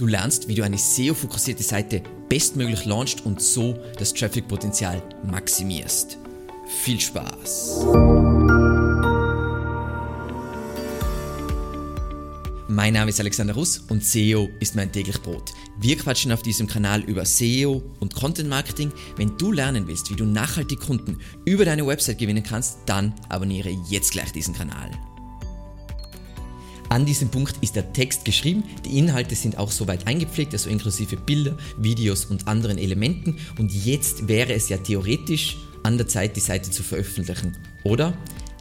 Du lernst, wie du eine SEO-fokussierte Seite bestmöglich launchst und so das Traffic-Potenzial maximierst. Viel Spaß! Mein Name ist Alexander Russ und SEO ist mein täglich Brot. Wir quatschen auf diesem Kanal über SEO und Content Marketing. Wenn du lernen willst, wie du nachhaltig Kunden über deine Website gewinnen kannst, dann abonniere jetzt gleich diesen Kanal. An diesem Punkt ist der Text geschrieben, die Inhalte sind auch soweit eingepflegt, also inklusive Bilder, Videos und anderen Elementen und jetzt wäre es ja theoretisch an der Zeit, die Seite zu veröffentlichen, oder?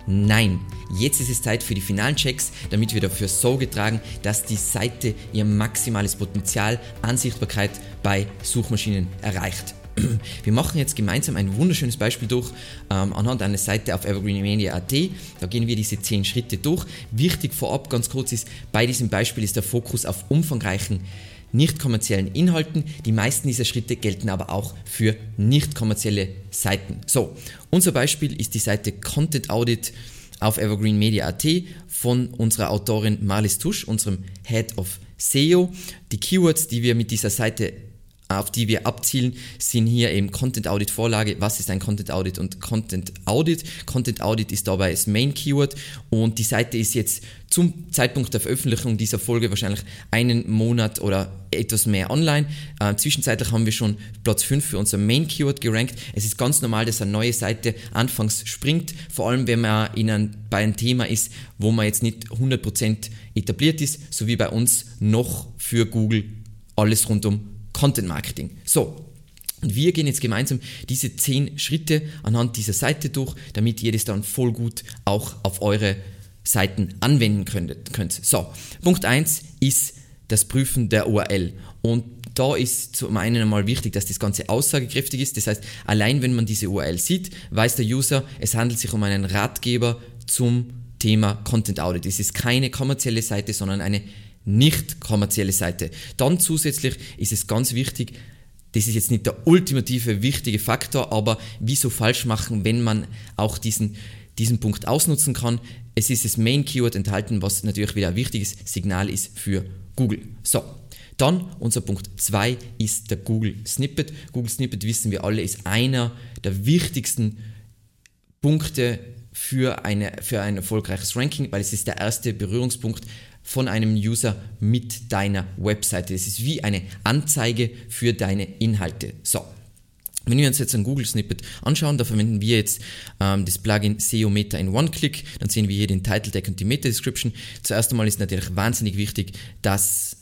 Nein, jetzt ist es Zeit für die finalen Checks, damit wir dafür Sorge tragen, dass die Seite ihr maximales Potenzial an Sichtbarkeit bei Suchmaschinen erreicht. Wir machen jetzt gemeinsam ein wunderschönes Beispiel durch ähm, anhand einer Seite auf evergreenmedia.at. Da gehen wir diese 10 Schritte durch. Wichtig vorab ganz kurz ist, bei diesem Beispiel ist der Fokus auf umfangreichen nicht kommerziellen Inhalten. Die meisten dieser Schritte gelten aber auch für nicht kommerzielle Seiten. So, unser Beispiel ist die Seite Content Audit auf evergreenmedia.at von unserer Autorin Marlies Tusch, unserem Head of SEO. Die Keywords, die wir mit dieser Seite auf die wir abzielen, sind hier eben Content Audit Vorlage. Was ist ein Content Audit und Content Audit? Content Audit ist dabei das Main Keyword und die Seite ist jetzt zum Zeitpunkt der Veröffentlichung dieser Folge wahrscheinlich einen Monat oder etwas mehr online. Äh, zwischenzeitlich haben wir schon Platz 5 für unser Main Keyword gerankt. Es ist ganz normal, dass eine neue Seite anfangs springt, vor allem wenn man in ein, bei einem Thema ist, wo man jetzt nicht 100% etabliert ist, so wie bei uns noch für Google alles rund um Content Marketing. So, und wir gehen jetzt gemeinsam diese 10 Schritte anhand dieser Seite durch, damit ihr das dann voll gut auch auf eure Seiten anwenden könnt. So, Punkt 1 ist das Prüfen der URL. Und da ist zum einen einmal wichtig, dass das Ganze aussagekräftig ist. Das heißt, allein wenn man diese URL sieht, weiß der User, es handelt sich um einen Ratgeber zum Thema Content Audit. Es ist keine kommerzielle Seite, sondern eine nicht kommerzielle Seite. Dann zusätzlich ist es ganz wichtig, das ist jetzt nicht der ultimative wichtige Faktor, aber wieso falsch machen, wenn man auch diesen, diesen Punkt ausnutzen kann. Es ist das Main Keyword enthalten, was natürlich wieder ein wichtiges Signal ist für Google. So, dann unser Punkt 2 ist der Google Snippet. Google Snippet wissen wir alle ist einer der wichtigsten Punkte für, eine, für ein erfolgreiches Ranking, weil es ist der erste Berührungspunkt von einem User mit deiner Webseite. Das ist wie eine Anzeige für deine Inhalte. So. Wenn wir uns jetzt ein Google Snippet anschauen, da verwenden wir jetzt ähm, das Plugin SEO Meta in One-Click, dann sehen wir hier den Title Tag und die Meta Description. Zuerst einmal ist natürlich wahnsinnig wichtig, dass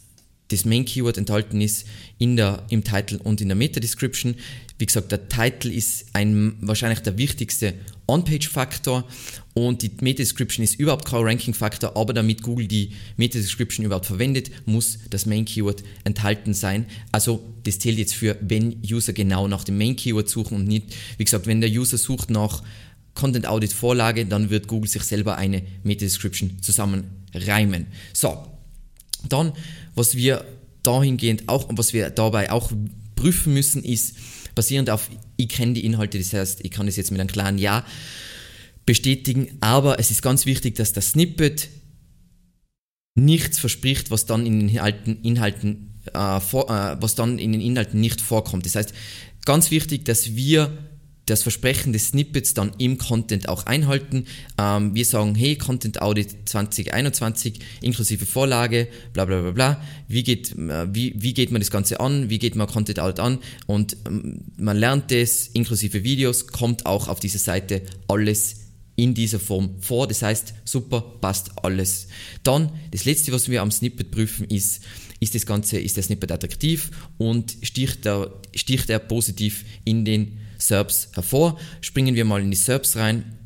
das Main Keyword enthalten ist in der, im Title und in der Meta Description. Wie gesagt, der Title ist ein, wahrscheinlich der wichtigste On-Page-Faktor und die Meta-Description ist überhaupt kein Ranking-Faktor, aber damit Google die Meta-Description überhaupt verwendet, muss das Main-Keyword enthalten sein. Also das zählt jetzt für, wenn User genau nach dem Main-Keyword suchen und nicht, wie gesagt, wenn der User sucht nach Content Audit Vorlage, dann wird Google sich selber eine Meta-Description zusammenreimen. So, dann, was wir dahingehend auch, was wir dabei auch prüfen müssen, ist, basierend auf, ich kenne die Inhalte, das heißt, ich kann das jetzt mit einem klaren Ja bestätigen, aber es ist ganz wichtig, dass das Snippet nichts verspricht, was dann in den Inhalten, Inhalten äh, vor, äh, was dann in den Inhalten nicht vorkommt. Das heißt, ganz wichtig, dass wir das Versprechen des Snippets dann im Content auch einhalten. Ähm, wir sagen, hey, Content Audit 2021 inklusive Vorlage, bla bla bla bla. Wie geht, äh, wie, wie geht man das Ganze an? Wie geht man Content Audit an? Und ähm, man lernt es inklusive Videos, kommt auch auf dieser Seite alles in dieser Form vor. Das heißt, super, passt alles. Dann, das letzte, was wir am Snippet prüfen, ist, ist das Ganze, ist der Snippet attraktiv und sticht er, sticht er positiv in den SERPs hervor. Springen wir mal in die SERPs rein.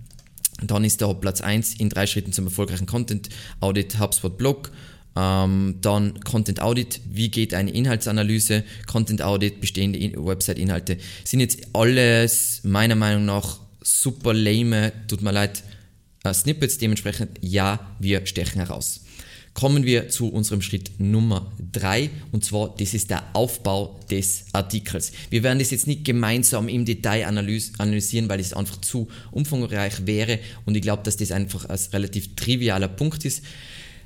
Dann ist da Platz 1 in drei Schritten zum erfolgreichen Content Audit HubSpot Blog. Ähm, dann Content Audit, wie geht eine Inhaltsanalyse, Content Audit, bestehende Website-Inhalte. Sind jetzt alles meiner Meinung nach super lame, tut mir leid, äh, Snippets. Dementsprechend ja, wir stechen heraus. Kommen wir zu unserem Schritt Nummer 3 und zwar das ist der Aufbau des Artikels. Wir werden das jetzt nicht gemeinsam im Detail analysieren, weil es einfach zu umfangreich wäre und ich glaube, dass das einfach ein relativ trivialer Punkt ist.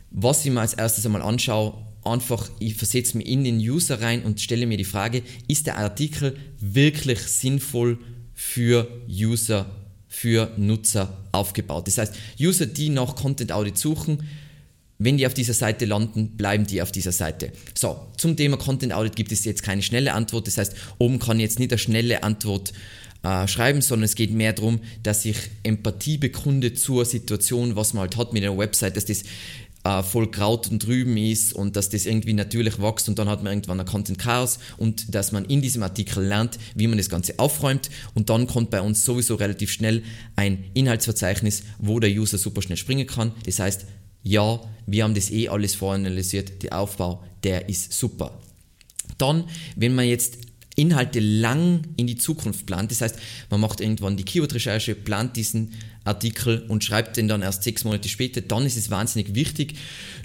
Was ich mir als erstes einmal anschaue einfach, ich versetze mich in den User rein und stelle mir die Frage, ist der Artikel wirklich sinnvoll für User, für Nutzer aufgebaut? Das heißt, User, die nach Content Audit suchen, wenn die auf dieser Seite landen, bleiben die auf dieser Seite. So, zum Thema Content Audit gibt es jetzt keine schnelle Antwort. Das heißt, oben kann jetzt nicht eine schnelle Antwort äh, schreiben, sondern es geht mehr darum, dass ich Empathie bekunde zur Situation, was man halt hat mit einer Website, dass das äh, voll Kraut und Rüben ist und dass das irgendwie natürlich wächst und dann hat man irgendwann ein Content Chaos und dass man in diesem Artikel lernt, wie man das Ganze aufräumt und dann kommt bei uns sowieso relativ schnell ein Inhaltsverzeichnis, wo der User super schnell springen kann. Das heißt, ja, wir haben das eh alles voranalysiert, der Aufbau, der ist super. Dann, wenn man jetzt Inhalte lang in die Zukunft plant. Das heißt, man macht irgendwann die Keyword-Recherche, plant diesen Artikel und schreibt den dann erst sechs Monate später. Dann ist es wahnsinnig wichtig,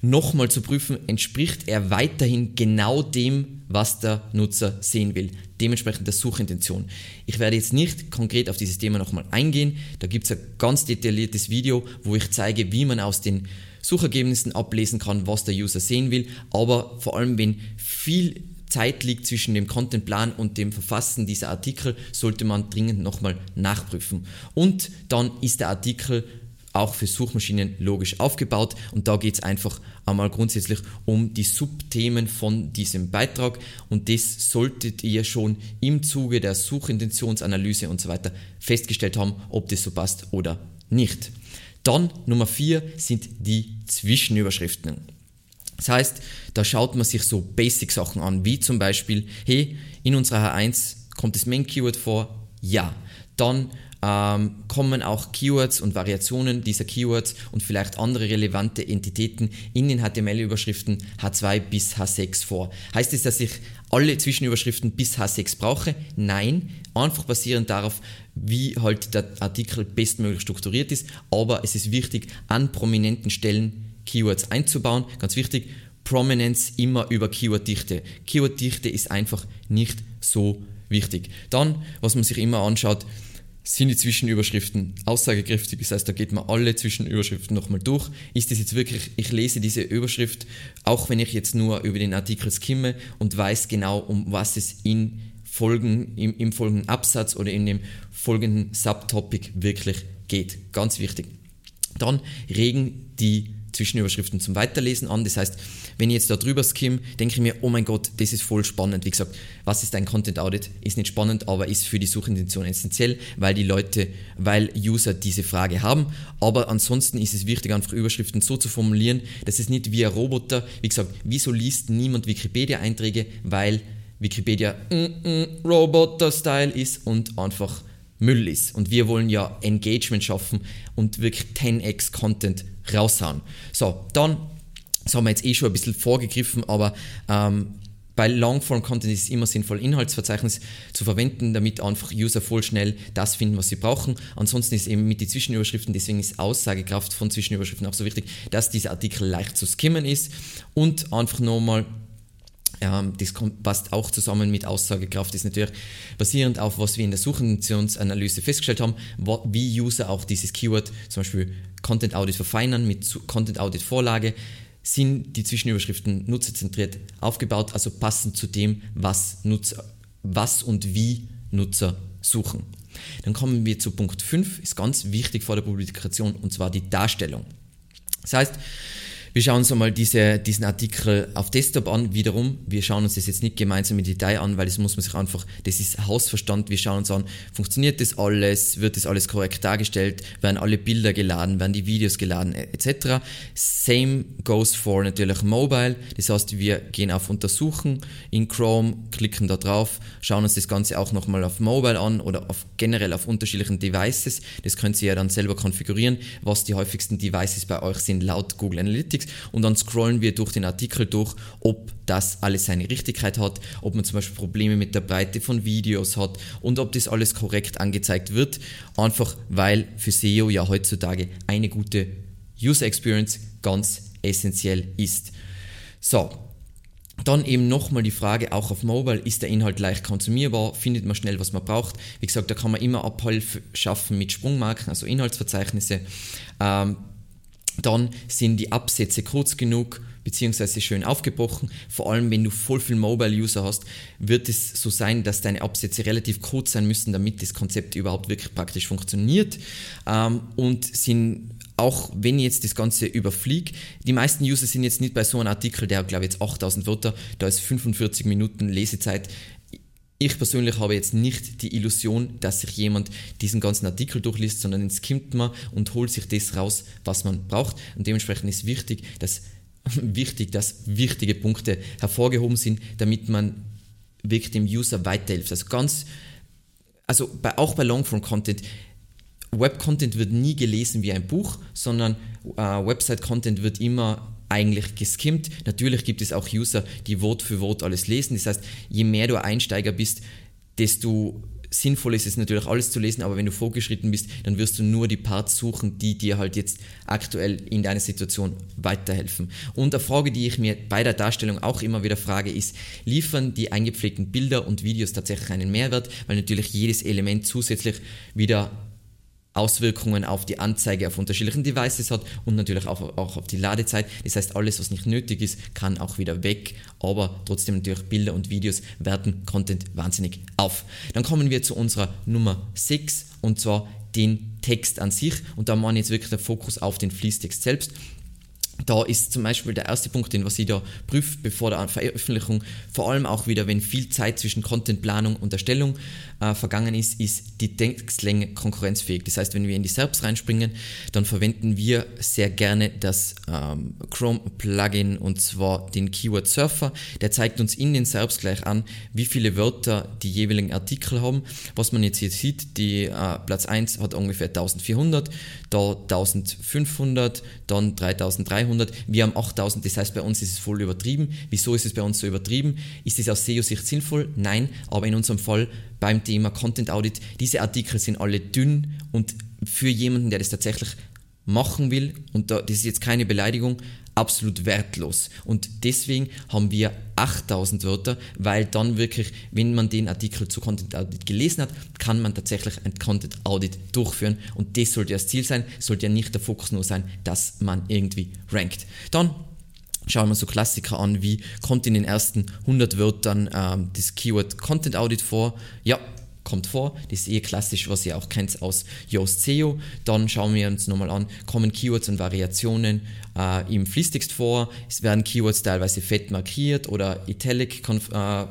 nochmal zu prüfen, entspricht er weiterhin genau dem, was der Nutzer sehen will. Dementsprechend der Suchintention. Ich werde jetzt nicht konkret auf dieses Thema nochmal eingehen. Da gibt es ein ganz detailliertes Video, wo ich zeige, wie man aus den Suchergebnissen ablesen kann, was der User sehen will. Aber vor allem, wenn viel Zeit liegt zwischen dem Contentplan und dem Verfassen dieser Artikel, sollte man dringend nochmal nachprüfen. Und dann ist der Artikel auch für Suchmaschinen logisch aufgebaut und da geht es einfach einmal grundsätzlich um die Subthemen von diesem Beitrag und das solltet ihr schon im Zuge der Suchintentionsanalyse und so weiter festgestellt haben, ob das so passt oder nicht. Dann Nummer 4 sind die Zwischenüberschriften. Das heißt, da schaut man sich so Basic-Sachen an, wie zum Beispiel, hey, in unserer H1 kommt das Main-Keyword vor? Ja. Dann ähm, kommen auch Keywords und Variationen dieser Keywords und vielleicht andere relevante Entitäten in den HTML-Überschriften H2 bis H6 vor. Heißt es, dass ich alle Zwischenüberschriften bis H6 brauche? Nein, einfach basierend darauf, wie halt der Artikel bestmöglich strukturiert ist, aber es ist wichtig, an prominenten Stellen Keywords einzubauen. Ganz wichtig, Prominence immer über Keyworddichte. Keyworddichte ist einfach nicht so wichtig. Dann, was man sich immer anschaut, sind die Zwischenüberschriften aussagekräftig. Das heißt, da geht man alle Zwischenüberschriften nochmal durch. Ist das jetzt wirklich, ich lese diese Überschrift, auch wenn ich jetzt nur über den Artikel skimme und weiß genau, um was es in Folgen, im, im folgenden Absatz oder in dem folgenden Subtopic wirklich geht. Ganz wichtig. Dann regen die Zwischenüberschriften zum Weiterlesen an. Das heißt, wenn ich jetzt da drüber skimme, denke ich mir, oh mein Gott, das ist voll spannend. Wie gesagt, was ist ein Content Audit? Ist nicht spannend, aber ist für die Suchintention essentiell, weil die Leute, weil User diese Frage haben. Aber ansonsten ist es wichtig, einfach Überschriften so zu formulieren, dass es nicht wie ein Roboter, wie gesagt, wieso liest niemand Wikipedia-Einträge? Weil Wikipedia mm, mm, Roboter-Style ist und einfach Müll ist. Und wir wollen ja Engagement schaffen und wirklich 10x Content raushauen. So, dann, das haben wir jetzt eh schon ein bisschen vorgegriffen, aber ähm, bei Longform-Content ist es immer sinnvoll, Inhaltsverzeichnis zu verwenden, damit einfach User voll schnell das finden, was sie brauchen. Ansonsten ist eben mit den Zwischenüberschriften, deswegen ist Aussagekraft von Zwischenüberschriften auch so wichtig, dass dieser Artikel leicht zu skimmen ist und einfach nochmal ähm, das passt auch zusammen mit Aussagekraft, ist natürlich basierend auf, was wir in der Suchintentionsanalyse festgestellt haben, wie User auch dieses Keyword, zum Beispiel Content Audit verfeinern mit Content Audit Vorlage, sind die Zwischenüberschriften nutzerzentriert aufgebaut, also passend zu dem, was, Nutzer, was und wie Nutzer suchen. Dann kommen wir zu Punkt 5, ist ganz wichtig vor der Publikation, und zwar die Darstellung. Das heißt, wir schauen uns einmal diese, diesen Artikel auf Desktop an. Wiederum, wir schauen uns das jetzt nicht gemeinsam im Detail an, weil das muss man sich einfach, das ist Hausverstand. Wir schauen uns an, funktioniert das alles, wird das alles korrekt dargestellt, werden alle Bilder geladen, werden die Videos geladen, etc. Same goes for natürlich Mobile. Das heißt, wir gehen auf Untersuchen in Chrome, klicken da drauf, schauen uns das Ganze auch nochmal auf Mobile an oder auf, generell auf unterschiedlichen Devices. Das könnt ihr ja dann selber konfigurieren, was die häufigsten Devices bei euch sind laut Google Analytics. Analytics und dann scrollen wir durch den Artikel durch, ob das alles seine Richtigkeit hat, ob man zum Beispiel Probleme mit der Breite von Videos hat und ob das alles korrekt angezeigt wird. Einfach weil für SEO ja heutzutage eine gute User Experience ganz essentiell ist. So, dann eben nochmal die Frage, auch auf Mobile, ist der Inhalt leicht konsumierbar, findet man schnell, was man braucht. Wie gesagt, da kann man immer Abhilfe schaffen mit Sprungmarken, also Inhaltsverzeichnisse. Ähm, Dann sind die Absätze kurz genug beziehungsweise schön aufgebrochen. Vor allem, wenn du voll viel Mobile-User hast, wird es so sein, dass deine Absätze relativ kurz sein müssen, damit das Konzept überhaupt wirklich praktisch funktioniert. Ähm, und sind auch wenn ich jetzt das Ganze überfliege, die meisten User sind jetzt nicht bei so einem Artikel, der glaube ich jetzt 8000 Wörter, da ist 45 Minuten Lesezeit. Ich persönlich habe jetzt nicht die Illusion, dass sich jemand diesen ganzen Artikel durchliest, sondern es skimmt man und holt sich das raus, was man braucht. Und dementsprechend ist wichtig, dass, wichtig, dass wichtige Punkte hervorgehoben sind, damit man wirklich dem User weiterhilft. Also ganz, also bei, auch bei Longform-Content Web-Content wird nie gelesen wie ein Buch, sondern äh, Website-Content wird immer eigentlich geskimmt. Natürlich gibt es auch User, die Wort für Wort alles lesen. Das heißt, je mehr du Einsteiger bist, desto sinnvoll ist es natürlich alles zu lesen, aber wenn du vorgeschritten bist, dann wirst du nur die Parts suchen, die dir halt jetzt aktuell in deiner Situation weiterhelfen. Und eine Frage, die ich mir bei der Darstellung auch immer wieder frage, ist, liefern die eingepflegten Bilder und Videos tatsächlich einen Mehrwert, weil natürlich jedes Element zusätzlich wieder Auswirkungen auf die Anzeige auf unterschiedlichen Devices hat und natürlich auch, auch auf die Ladezeit. Das heißt, alles, was nicht nötig ist, kann auch wieder weg, aber trotzdem natürlich Bilder und Videos werten Content wahnsinnig auf. Dann kommen wir zu unserer Nummer 6 und zwar den Text an sich und da machen jetzt wirklich der Fokus auf den Fließtext selbst. Da ist zum Beispiel der erste Punkt, den was ich da prüfe, bevor der Veröffentlichung, vor allem auch wieder, wenn viel Zeit zwischen Contentplanung und Erstellung äh, vergangen ist, ist die Textlänge konkurrenzfähig. Das heißt, wenn wir in die SERPs reinspringen, dann verwenden wir sehr gerne das ähm, Chrome-Plugin und zwar den Keyword Surfer. Der zeigt uns in den SERPs gleich an, wie viele Wörter die jeweiligen Artikel haben. Was man jetzt hier sieht, die äh, Platz 1 hat ungefähr 1400, da 1500, dann 3300, wir haben 8000, das heißt bei uns ist es voll übertrieben. Wieso ist es bei uns so übertrieben? Ist es aus SEO-Sicht sinnvoll? Nein, aber in unserem Fall beim Thema Content Audit, diese Artikel sind alle dünn und für jemanden, der das tatsächlich machen will, und das ist jetzt keine Beleidigung, absolut wertlos. Und deswegen haben wir 8000 Wörter, weil dann wirklich, wenn man den Artikel zu Content Audit gelesen hat, kann man tatsächlich ein Content Audit durchführen. Und das sollte das Ziel sein, sollte ja nicht der Fokus nur sein, dass man irgendwie rankt. Dann schauen wir so Klassiker an, wie kommt in den ersten 100 Wörtern ähm, das Keyword Content Audit vor. Ja, kommt vor. Das ist eh klassisch, was ihr auch kennt aus Yoast SEO. Dann schauen wir uns nochmal an, kommen Keywords und Variationen äh, im Fließtext vor. Es werden Keywords teilweise fett markiert oder italic äh,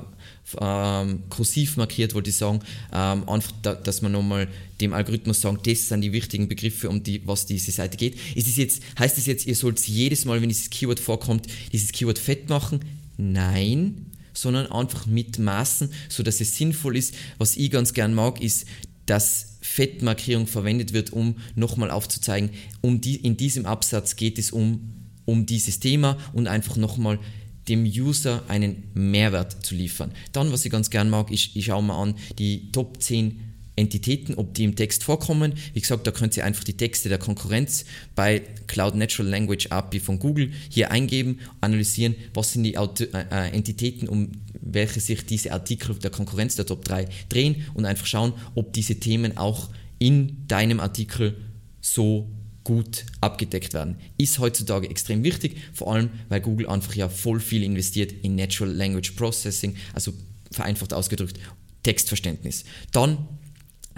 ähm, kursiv markiert, wollte ich sagen, ähm, einfach, da, dass man nochmal dem Algorithmus sagen, das sind die wichtigen Begriffe, um die, was diese Seite geht. Ist es jetzt, heißt es jetzt, ihr sollt jedes Mal, wenn dieses Keyword vorkommt, dieses Keyword fett machen? Nein, sondern einfach mit Maßen, sodass es sinnvoll ist. Was ich ganz gern mag, ist, dass Fettmarkierung verwendet wird, um nochmal aufzuzeigen, um die, in diesem Absatz geht es um, um dieses Thema und einfach nochmal dem User einen Mehrwert zu liefern. Dann, was ich ganz gern mag, ist, ich schaue mal an die Top 10 Entitäten, ob die im Text vorkommen. Wie gesagt, da könnt ihr einfach die Texte der Konkurrenz bei Cloud Natural Language API von Google hier eingeben, analysieren, was sind die Auto äh, äh, Entitäten, um welche sich diese Artikel der Konkurrenz der Top 3 drehen und einfach schauen, ob diese Themen auch in deinem Artikel so gut abgedeckt werden. Ist heutzutage extrem wichtig, vor allem weil Google einfach ja voll viel investiert in Natural Language Processing, also vereinfacht ausgedrückt Textverständnis. Dann,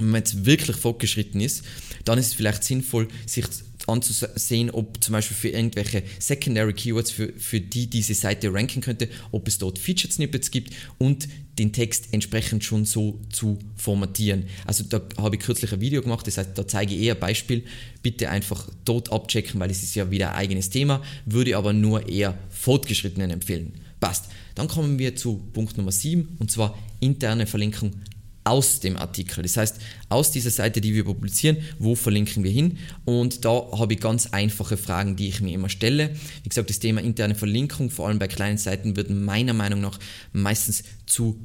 wenn man jetzt wirklich fortgeschritten ist, dann ist es vielleicht sinnvoll, sich anzusehen, ob zum Beispiel für irgendwelche Secondary Keywords, für, für die diese Seite ranken könnte, ob es dort Featured Snippets gibt und den Text entsprechend schon so zu formatieren. Also da habe ich kürzlich ein Video gemacht, das heißt, da zeige ich eher ein Beispiel. Bitte einfach dort abchecken, weil es ist ja wieder ein eigenes Thema, würde aber nur eher Fortgeschrittenen empfehlen. Passt. Dann kommen wir zu Punkt Nummer 7 und zwar interne Verlinkung aus dem Artikel. Das heißt, aus dieser Seite, die wir publizieren, wo verlinken wir hin? Und da habe ich ganz einfache Fragen, die ich mir immer stelle. Wie gesagt, das Thema interne Verlinkung, vor allem bei kleinen Seiten, wird meiner Meinung nach meistens zu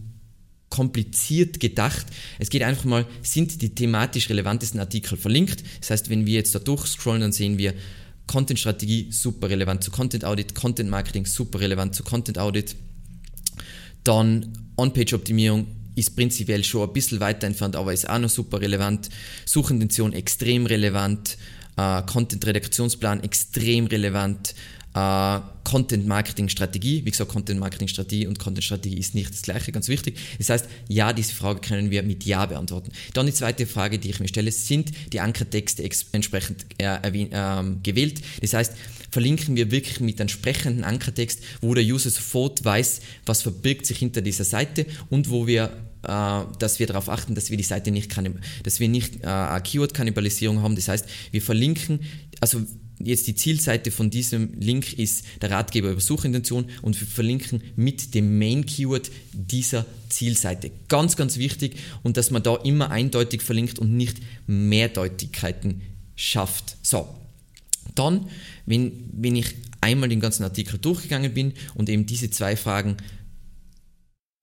kompliziert gedacht. Es geht einfach mal, sind die thematisch relevantesten Artikel verlinkt? Das heißt, wenn wir jetzt da durchscrollen, dann sehen wir Content-Strategie super relevant zu Content-Audit, Content-Marketing super relevant zu Content-Audit, dann On-Page-Optimierung ist prinzipiell schon ein bisschen weiter entfernt, aber ist auch noch super relevant. Suchintention extrem relevant. äh, Content-Redaktionsplan extrem relevant, äh, Content-Marketing-Strategie. Wie gesagt, Content-Marketing-Strategie und Content-Strategie ist nicht das gleiche, ganz wichtig. Das heißt, ja, diese Frage können wir mit Ja beantworten. Dann die zweite Frage, die ich mir stelle, sind die Ankertexte entsprechend äh, äh, gewählt? Das heißt, verlinken wir wirklich mit entsprechenden Ankertext, wo der User sofort weiß, was verbirgt sich hinter dieser Seite und wo wir äh, dass wir darauf achten, dass wir die Seite nicht, dass wir nicht äh, Keyword-Kannibalisierung haben. Das heißt, wir verlinken, also jetzt die Zielseite von diesem Link ist der Ratgeber über Suchintention und wir verlinken mit dem Main Keyword dieser Zielseite. Ganz, ganz wichtig und dass man da immer eindeutig verlinkt und nicht Mehrdeutigkeiten schafft. So, dann, wenn, wenn ich einmal den ganzen Artikel durchgegangen bin und eben diese zwei Fragen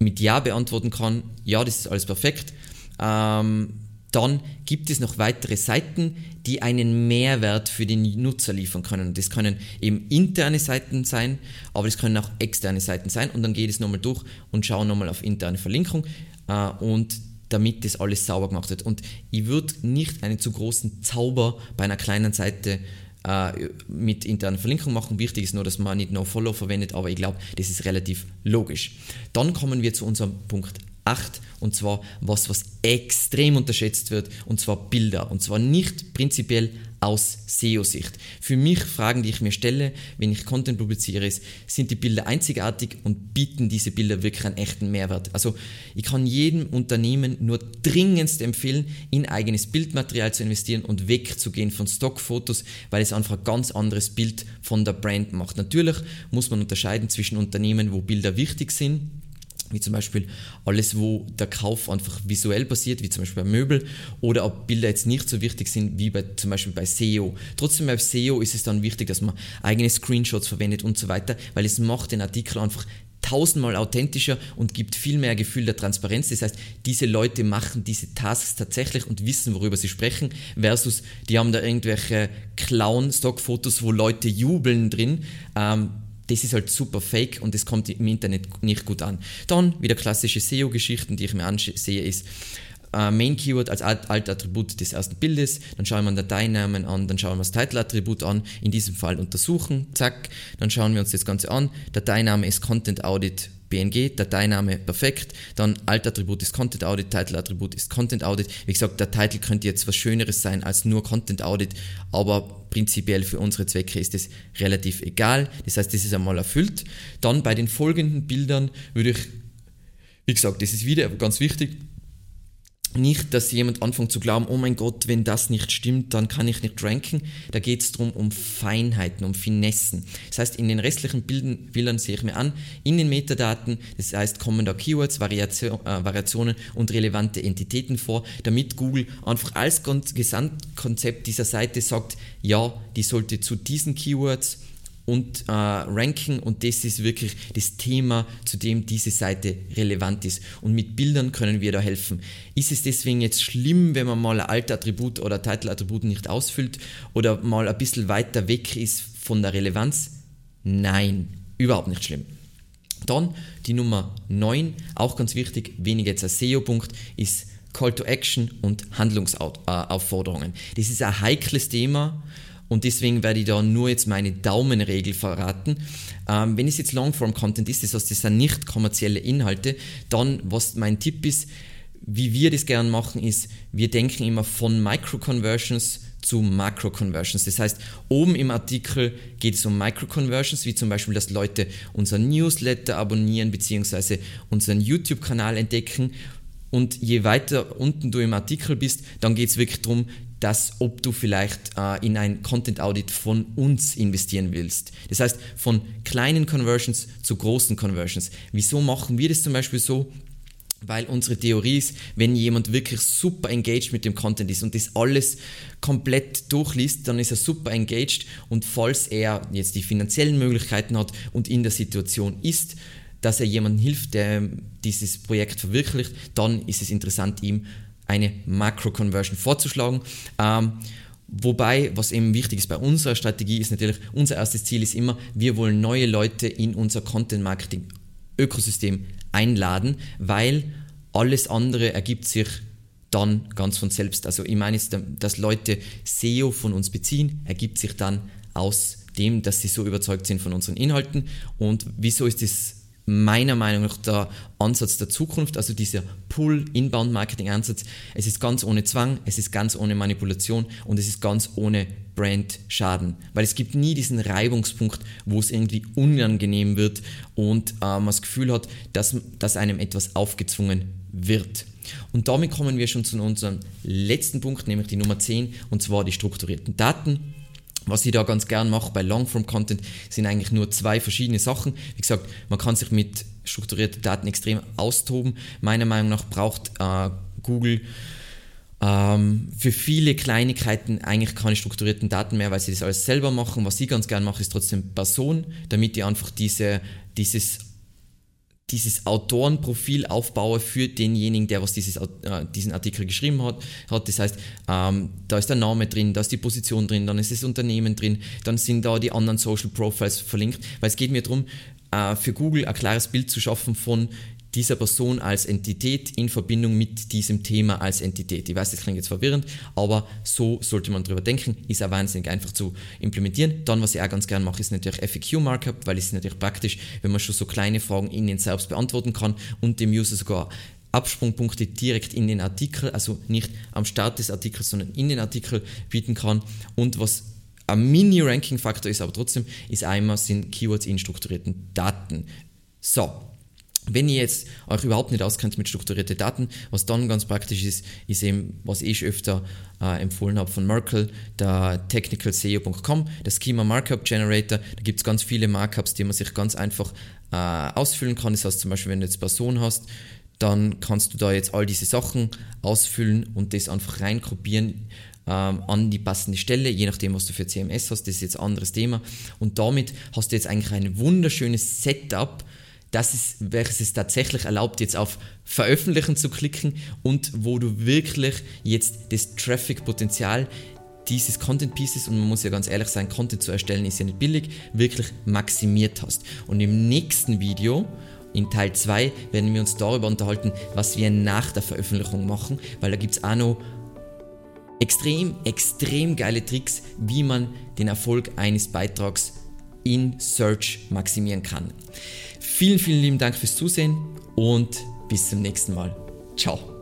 mit Ja beantworten kann, ja, das ist alles perfekt, ähm, dann gibt es noch weitere Seiten, die einen Mehrwert für den Nutzer liefern können. Das können eben interne Seiten sein, aber das können auch externe Seiten sein. Und dann geht es nochmal durch und schauen nochmal auf interne Verlinkung äh, und damit das alles sauber gemacht wird. Und ich würde nicht einen zu großen Zauber bei einer kleinen Seite äh, mit internen Verlinkung machen. Wichtig ist nur, dass man nicht No-Follow verwendet, aber ich glaube, das ist relativ logisch. Dann kommen wir zu unserem Punkt 8 und zwar was, was extrem unterschätzt wird und zwar Bilder und zwar nicht prinzipiell aus SEO-Sicht. Für mich Fragen, die ich mir stelle, wenn ich Content publiziere, ist, sind die Bilder einzigartig und bieten diese Bilder wirklich einen echten Mehrwert? Also ich kann jedem Unternehmen nur dringendst empfehlen, in eigenes Bildmaterial zu investieren und wegzugehen von Stockfotos, weil es einfach ein ganz anderes Bild von der Brand macht. Natürlich muss man unterscheiden zwischen Unternehmen, wo Bilder wichtig sind wie zum Beispiel alles, wo der Kauf einfach visuell passiert, wie zum Beispiel bei Möbel, oder ob Bilder jetzt nicht so wichtig sind wie bei, zum Beispiel bei SEO. Trotzdem bei SEO ist es dann wichtig, dass man eigene Screenshots verwendet und so weiter, weil es macht den Artikel einfach tausendmal authentischer und gibt viel mehr Gefühl der Transparenz. Das heißt, diese Leute machen diese Tasks tatsächlich und wissen, worüber sie sprechen, versus die haben da irgendwelche Clown-Stock-Fotos, wo Leute jubeln drin. Ähm, das ist halt super fake und das kommt im Internet nicht gut an. Dann wieder klassische SEO-Geschichten, die ich mir ansehe, ist äh, Main Keyword als Alt-Attribut des ersten Bildes, dann schauen wir den Dateinamen an, dann schauen wir das Title-Attribut an, in diesem Fall untersuchen, zack, dann schauen wir uns das Ganze an, Dateiname ist Content Audit BNG, Dateiname perfekt, dann Alt-Attribut ist Content Audit, Title-Attribut ist Content Audit. Wie gesagt, der Titel könnte jetzt was Schöneres sein als nur Content Audit, aber prinzipiell für unsere Zwecke ist es relativ egal. Das heißt, das ist einmal erfüllt. Dann bei den folgenden Bildern würde ich, wie gesagt, das ist wieder ganz wichtig, nicht, dass jemand anfängt zu glauben, oh mein Gott, wenn das nicht stimmt, dann kann ich nicht ranken. Da geht es darum, um Feinheiten, um Finessen. Das heißt, in den restlichen Bilden, Bildern sehe ich mir an, in den Metadaten, das heißt, kommen da Keywords, Variation, äh, Variationen und relevante Entitäten vor, damit Google einfach als Gesamtkonzept dieser Seite sagt, ja, die sollte zu diesen Keywords und äh, ranken und das ist wirklich das Thema, zu dem diese Seite relevant ist. Und mit Bildern können wir da helfen. Ist es deswegen jetzt schlimm, wenn man mal ein Alt-Attribut oder Title-Attribut nicht ausfüllt oder mal ein bisschen weiter weg ist von der Relevanz? Nein, überhaupt nicht schlimm. Dann die Nummer 9, auch ganz wichtig, weniger jetzt ein SEO-Punkt, ist Call to Action und Handlungsaufforderungen. Das ist ein heikles Thema und deswegen werde ich da nur jetzt meine Daumenregel verraten. Ähm, wenn es jetzt Longform-Content ist, das heißt, das sind nicht kommerzielle Inhalte, dann, was mein Tipp ist, wie wir das gern machen, ist, wir denken immer von Micro-Conversions zu Macro-Conversions. Das heißt, oben im Artikel geht es um Micro-Conversions, wie zum Beispiel, dass Leute unseren Newsletter abonnieren bzw. unseren YouTube-Kanal entdecken. Und je weiter unten du im Artikel bist, dann geht es wirklich darum, dass ob du vielleicht äh, in ein Content Audit von uns investieren willst. Das heißt, von kleinen Conversions zu großen Conversions. Wieso machen wir das zum Beispiel so? Weil unsere Theorie ist, wenn jemand wirklich super engaged mit dem Content ist und das alles komplett durchliest, dann ist er super engaged und falls er jetzt die finanziellen Möglichkeiten hat und in der Situation ist, dass er jemandem hilft, der dieses Projekt verwirklicht, dann ist es interessant, ihm eine Macro-Conversion vorzuschlagen. Ähm, Wobei, was eben wichtig ist bei unserer Strategie, ist natürlich, unser erstes Ziel ist immer, wir wollen neue Leute in unser Content-Marketing-Ökosystem einladen, weil alles andere ergibt sich dann ganz von selbst. Also ich meine, dass Leute SEO von uns beziehen, ergibt sich dann aus dem, dass sie so überzeugt sind von unseren Inhalten. Und wieso ist das meiner Meinung nach der Ansatz der Zukunft, also dieser Pull-Inbound-Marketing-Ansatz. Es ist ganz ohne Zwang, es ist ganz ohne Manipulation und es ist ganz ohne Brand-Schaden. Weil es gibt nie diesen Reibungspunkt, wo es irgendwie unangenehm wird und äh, man das Gefühl hat, dass, dass einem etwas aufgezwungen wird. Und damit kommen wir schon zu unserem letzten Punkt, nämlich die Nummer 10, und zwar die strukturierten Daten. Was ich da ganz gern mache bei Longform-Content sind eigentlich nur zwei verschiedene Sachen. Wie gesagt, man kann sich mit strukturierten Daten extrem austoben. Meiner Meinung nach braucht äh, Google ähm, für viele Kleinigkeiten eigentlich keine strukturierten Daten mehr, weil sie das alles selber machen. Was ich ganz gern mache, ist trotzdem Person, damit ich einfach diese, dieses dieses Autorenprofil aufbaue für denjenigen, der was dieses, äh, diesen Artikel geschrieben hat. hat. Das heißt, ähm, da ist der Name drin, da ist die Position drin, dann ist das Unternehmen drin, dann sind da die anderen Social Profiles verlinkt, weil es geht mir darum, äh, für Google ein klares Bild zu schaffen von dieser Person als Entität in Verbindung mit diesem Thema als Entität. Ich weiß, das klingt jetzt verwirrend, aber so sollte man drüber denken, ist auch wahnsinnig einfach zu implementieren. Dann, was ich auch ganz gerne mache, ist natürlich FAQ-Markup, weil es ist natürlich praktisch, wenn man schon so kleine Fragen in den selbst beantworten kann und dem User sogar Absprungpunkte direkt in den Artikel, also nicht am Start des Artikels, sondern in den Artikel bieten kann. Und was ein Mini-Ranking-Faktor ist, aber trotzdem, ist einmal sind Keywords in strukturierten Daten. So, wenn ihr jetzt euch überhaupt nicht auskennt mit strukturierten Daten, was dann ganz praktisch ist, ist eben, was ich öfter äh, empfohlen habe von Merkel, der technicalseo.com, der Schema Markup Generator. Da gibt es ganz viele Markups, die man sich ganz einfach äh, ausfüllen kann. Das heißt zum Beispiel, wenn du jetzt Person hast, dann kannst du da jetzt all diese Sachen ausfüllen und das einfach reinkopieren ähm, an die passende Stelle, je nachdem, was du für CMS hast. Das ist jetzt ein anderes Thema. Und damit hast du jetzt eigentlich ein wunderschönes Setup, das ist, welches es tatsächlich erlaubt, jetzt auf Veröffentlichen zu klicken und wo du wirklich jetzt das Traffic-Potenzial dieses Content Pieces, und man muss ja ganz ehrlich sein, Content zu erstellen ist ja nicht billig, wirklich maximiert hast. Und im nächsten Video, in Teil 2, werden wir uns darüber unterhalten, was wir nach der Veröffentlichung machen, weil da gibt es auch noch extrem, extrem geile Tricks, wie man den Erfolg eines Beitrags in Search maximieren kann. Vielen, vielen lieben Dank fürs Zusehen und bis zum nächsten Mal. Ciao.